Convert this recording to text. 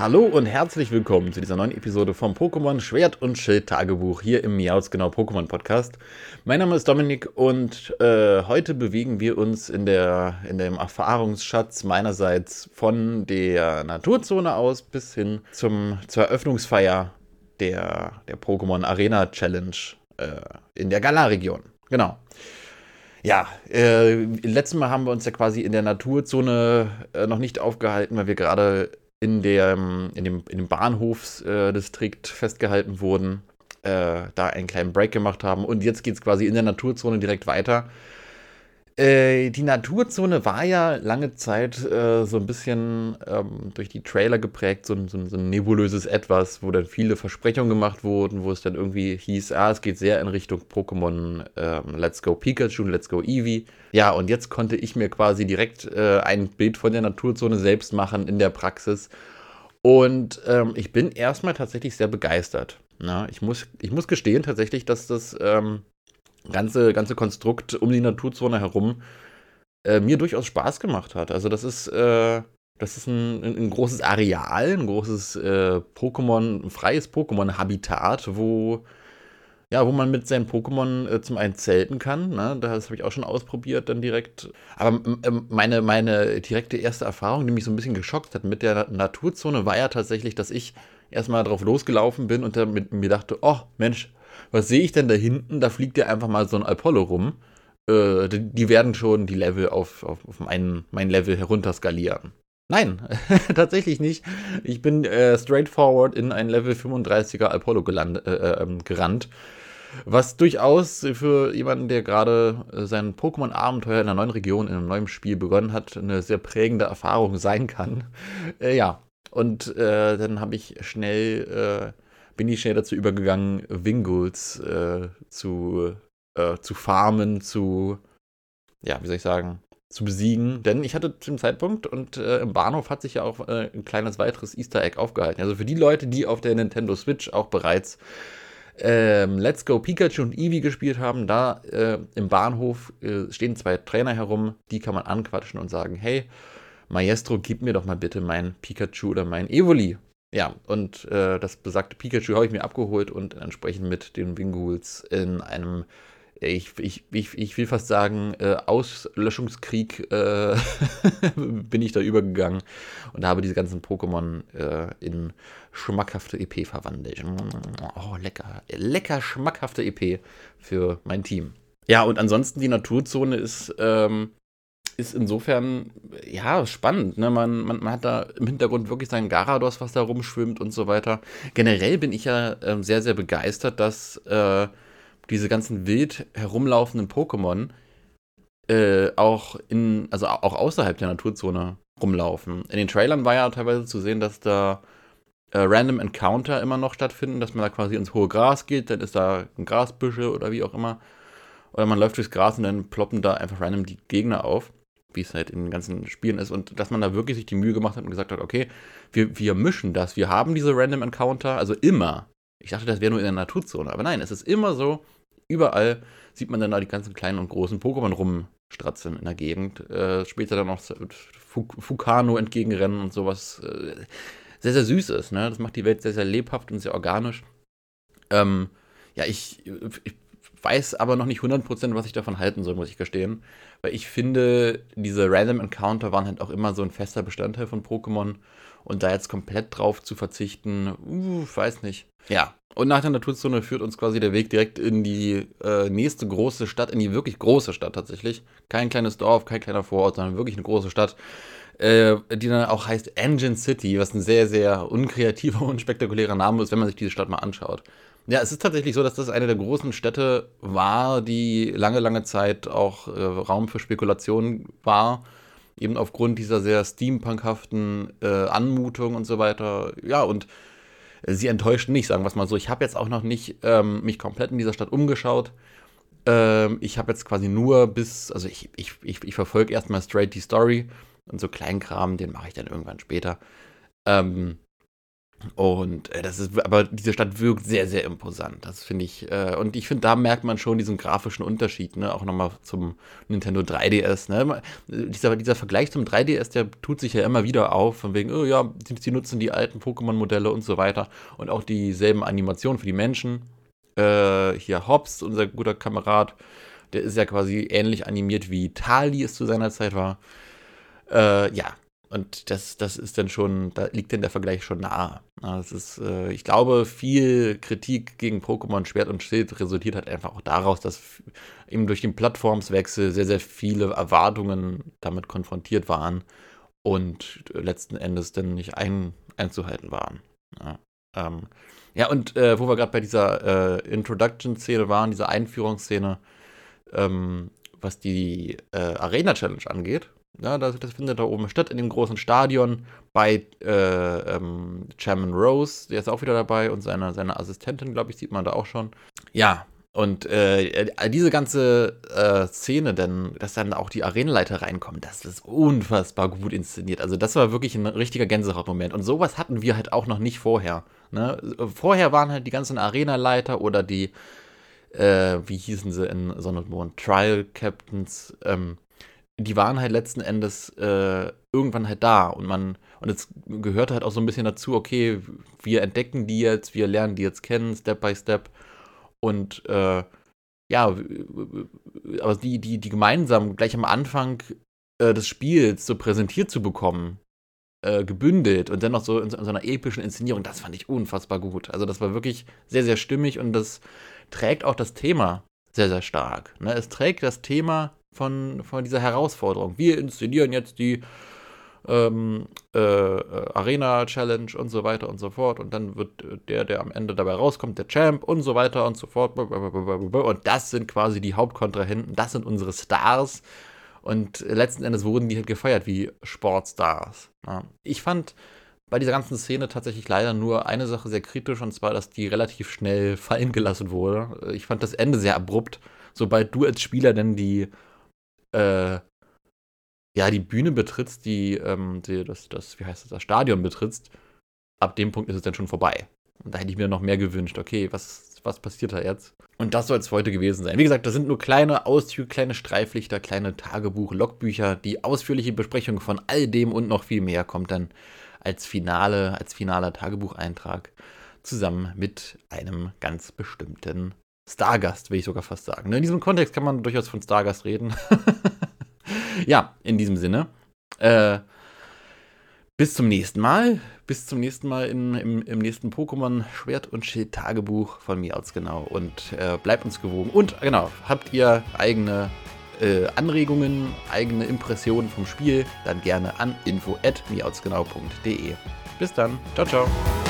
Hallo und herzlich willkommen zu dieser neuen Episode vom Pokémon Schwert und Schild Tagebuch hier im Miaus genau Pokémon Podcast. Mein Name ist Dominik und äh, heute bewegen wir uns in, der, in dem Erfahrungsschatz meinerseits von der Naturzone aus bis hin zum, zur Eröffnungsfeier der, der Pokémon Arena Challenge äh, in der Galar-Region. Genau. Ja, äh, letztes Mal haben wir uns ja quasi in der Naturzone äh, noch nicht aufgehalten, weil wir gerade in, der, in, dem, in dem Bahnhofsdistrikt festgehalten wurden, äh, da einen kleinen Break gemacht haben. Und jetzt geht es quasi in der Naturzone direkt weiter. Äh, die Naturzone war ja lange Zeit äh, so ein bisschen ähm, durch die Trailer geprägt, so, so, so, ein nebulöses Etwas, wo dann viele Versprechungen gemacht wurden, wo es dann irgendwie hieß, ah, es geht sehr in Richtung Pokémon ähm, Let's Go Pikachu Let's Go Eevee. Ja, und jetzt konnte ich mir quasi direkt äh, ein Bild von der Naturzone selbst machen in der Praxis. Und ähm, ich bin erstmal tatsächlich sehr begeistert. Na, ich, muss, ich muss gestehen tatsächlich, dass das ähm, ganze, ganze Konstrukt um die Naturzone herum äh, mir durchaus Spaß gemacht hat. Also das ist, äh, das ist ein, ein, großes Areal, ein großes äh, Pokémon, ein freies Pokémon-Habitat, wo, ja, wo man mit seinen Pokémon äh, zum einen zelten kann. Ne? Das habe ich auch schon ausprobiert, dann direkt. Aber meine, meine direkte erste Erfahrung, die mich so ein bisschen geschockt hat mit der Naturzone, war ja tatsächlich, dass ich erstmal drauf losgelaufen bin und dann mit mir dachte, oh Mensch, was sehe ich denn da hinten? Da fliegt ja einfach mal so ein Apollo rum. Äh, die, werden schon die Level auf, auf, auf mein, mein Level herunterskalieren. Nein, tatsächlich nicht. Ich bin äh, straightforward in ein Level 35er Apollo geland, äh, äh, ähm, gerannt. Was durchaus für jemanden, der gerade äh, sein Pokémon-Abenteuer in einer neuen Region, in einem neuen Spiel begonnen hat, eine sehr prägende Erfahrung sein kann. Äh, ja, und äh, dann habe ich schnell bin ich schnell dazu übergegangen, Wingulls äh, zu, äh, zu farmen, zu, ja, wie soll ich sagen, zu besiegen. Denn ich hatte zum Zeitpunkt und äh, im Bahnhof hat sich ja auch äh, ein kleines weiteres Easter Egg aufgehalten. Also für die Leute, die auf der Nintendo Switch auch bereits ähm, Let's Go Pikachu und Eevee gespielt haben, da äh, im Bahnhof äh, stehen zwei Trainer herum, die kann man anquatschen und sagen, hey, Maestro, gib mir doch mal bitte mein Pikachu oder mein Evoli. Ja, und äh, das besagte Pikachu habe ich mir abgeholt und entsprechend mit den Winguls in einem, ich, ich, ich, ich will fast sagen, äh, Auslöschungskrieg äh, bin ich da übergegangen und habe diese ganzen Pokémon äh, in schmackhafte EP verwandelt. Oh, lecker, lecker schmackhafte EP für mein Team. Ja, und ansonsten die Naturzone ist ähm, ist insofern, ja, spannend. Ne? Man, man, man, hat da im Hintergrund wirklich seinen Garados, was da rumschwimmt und so weiter. Generell bin ich ja äh, sehr, sehr begeistert, dass äh, diese ganzen wild herumlaufenden Pokémon äh, auch in, also auch außerhalb der Naturzone rumlaufen. In den Trailern war ja teilweise zu sehen, dass da äh, Random Encounter immer noch stattfinden, dass man da quasi ins hohe Gras geht, dann ist da ein Grasbüsche oder wie auch immer. Oder man läuft durchs Gras und dann ploppen da einfach random die Gegner auf wie es halt in den ganzen Spielen ist. Und dass man da wirklich sich die Mühe gemacht hat und gesagt hat, okay, wir, wir mischen das. Wir haben diese Random Encounter, also immer. Ich dachte, das wäre nur in der Naturzone. Aber nein, es ist immer so, überall sieht man dann da die ganzen kleinen und großen Pokémon rumstratzen in der Gegend. Äh, später dann noch Fukano entgegenrennen und sowas. Äh, sehr, sehr süß ist. Ne? Das macht die Welt sehr, sehr lebhaft und sehr organisch. Ähm, ja, ich, ich weiß aber noch nicht 100%, was ich davon halten soll, muss ich gestehen. Weil ich finde, diese Random Encounter waren halt auch immer so ein fester Bestandteil von Pokémon. Und da jetzt komplett drauf zu verzichten, uh, weiß nicht. Ja. Und nach der Naturzone führt uns quasi der Weg direkt in die äh, nächste große Stadt, in die wirklich große Stadt tatsächlich. Kein kleines Dorf, kein kleiner Vorort, sondern wirklich eine große Stadt, äh, die dann auch heißt Engine City, was ein sehr, sehr unkreativer und spektakulärer Name ist, wenn man sich diese Stadt mal anschaut. Ja, es ist tatsächlich so, dass das eine der großen Städte war, die lange, lange Zeit auch äh, Raum für Spekulationen war. Eben aufgrund dieser sehr steampunkhaften äh, Anmutung und so weiter. Ja, und sie enttäuscht nicht, sagen wir es mal so. Ich habe jetzt auch noch nicht ähm, mich komplett in dieser Stadt umgeschaut. Ähm, ich habe jetzt quasi nur bis, also ich, ich, ich, ich verfolge erstmal straight die Story und so Kleinkram, den mache ich dann irgendwann später. Ähm, Und äh, das ist, aber diese Stadt wirkt sehr, sehr imposant. Das finde ich, äh, und ich finde, da merkt man schon diesen grafischen Unterschied, ne? Auch nochmal zum Nintendo 3DS, ne? Dieser, dieser Vergleich zum 3DS, der tut sich ja immer wieder auf, von wegen, oh ja, die, die nutzen die alten Pokémon-Modelle und so weiter. Und auch dieselben Animationen für die Menschen. Äh, hier Hobbs, unser guter Kamerad, der ist ja quasi ähnlich animiert wie Tali es zu seiner Zeit war. Äh, ja, und das, das ist dann schon, da liegt denn der Vergleich schon nahe. Das ist, äh, ich glaube, viel Kritik gegen Pokémon Schwert und Schild resultiert halt einfach auch daraus, dass eben durch den Plattformswechsel sehr, sehr viele Erwartungen damit konfrontiert waren und letzten Endes dann nicht ein, einzuhalten waren. Ja, ähm, ja und äh, wo wir gerade bei dieser äh, Introduction-Szene waren, dieser Einführungsszene, ähm, was die äh, Arena-Challenge angeht, ja, das, das, findet da oben statt, in dem großen Stadion bei äh, ähm, Chairman Rose, der ist auch wieder dabei und seine, seine Assistentin, glaube ich, sieht man da auch schon. Ja, und äh, diese ganze äh, Szene, denn, dass dann auch die Arenaleiter reinkommen, das ist unfassbar gut inszeniert. Also das war wirklich ein richtiger Gänsehautmoment. Und sowas hatten wir halt auch noch nicht vorher. Ne? Vorher waren halt die ganzen Arenaleiter oder die, äh, wie hießen sie in Sonne und Mond, Trial Captains, ähm, die waren halt letzten Endes äh, irgendwann halt da und man, und es gehört halt auch so ein bisschen dazu, okay, wir entdecken die jetzt, wir lernen die jetzt kennen, Step by Step. Und äh, ja, aber die, die, die gemeinsam gleich am Anfang äh, des Spiels so präsentiert zu bekommen, äh, gebündelt und dennoch so in, in, so einer epischen Inszenierung, das fand ich unfassbar gut. Also das war wirklich sehr, sehr stimmig und das trägt auch das Thema sehr, sehr stark. Ne? Es trägt das Thema von, von dieser Herausforderung. Wir inszenieren jetzt die ähm, äh, Arena Challenge und so weiter und so fort. Und dann wird der, der am Ende dabei rauskommt, der Champ und so weiter und so fort. Und das sind quasi die Hauptkontrahenten, das sind unsere Stars. Und letzten Endes wurden die halt gefeiert wie Sportstars. Ja. Ich fand bei dieser ganzen Szene tatsächlich leider nur eine Sache sehr kritisch, und zwar, dass die relativ schnell fallen gelassen wurde. Ich fand das Ende sehr abrupt. Sobald du als Spieler denn die äh, ja, die Bühne betrittst, die, ähm, die, das, das, wie heißt das, das Stadion betrittst, ab dem Punkt ist es dann schon vorbei. Und da hätte ich mir noch mehr gewünscht. Okay, was, was passiert da jetzt? Und das soll es heute gewesen sein. Wie gesagt, das sind nur kleine Auszüge, kleine Streiflichter, kleine Tagebuch, Logbücher. Die ausführliche Besprechung von all dem und noch viel mehr kommt dann als Finale, als finaler Tagebucheintrag zusammen mit einem ganz bestimmten Stargast, will ich sogar fast sagen. Ne, in diesem Kontext kann man durchaus von Stargast reden. ja, in diesem Sinne. Äh, bis zum nächsten Mal. Bis zum nächsten Mal in, im, im nächsten Pokémon Schwert und Schild Tagebuch von mir aus genau. Und äh, bleibt uns gewogen. Und genau, habt ihr eigene äh, Anregungen, eigene Impressionen vom Spiel, dann gerne an info@miausgenau.de. Bis dann. Ciao, ciao.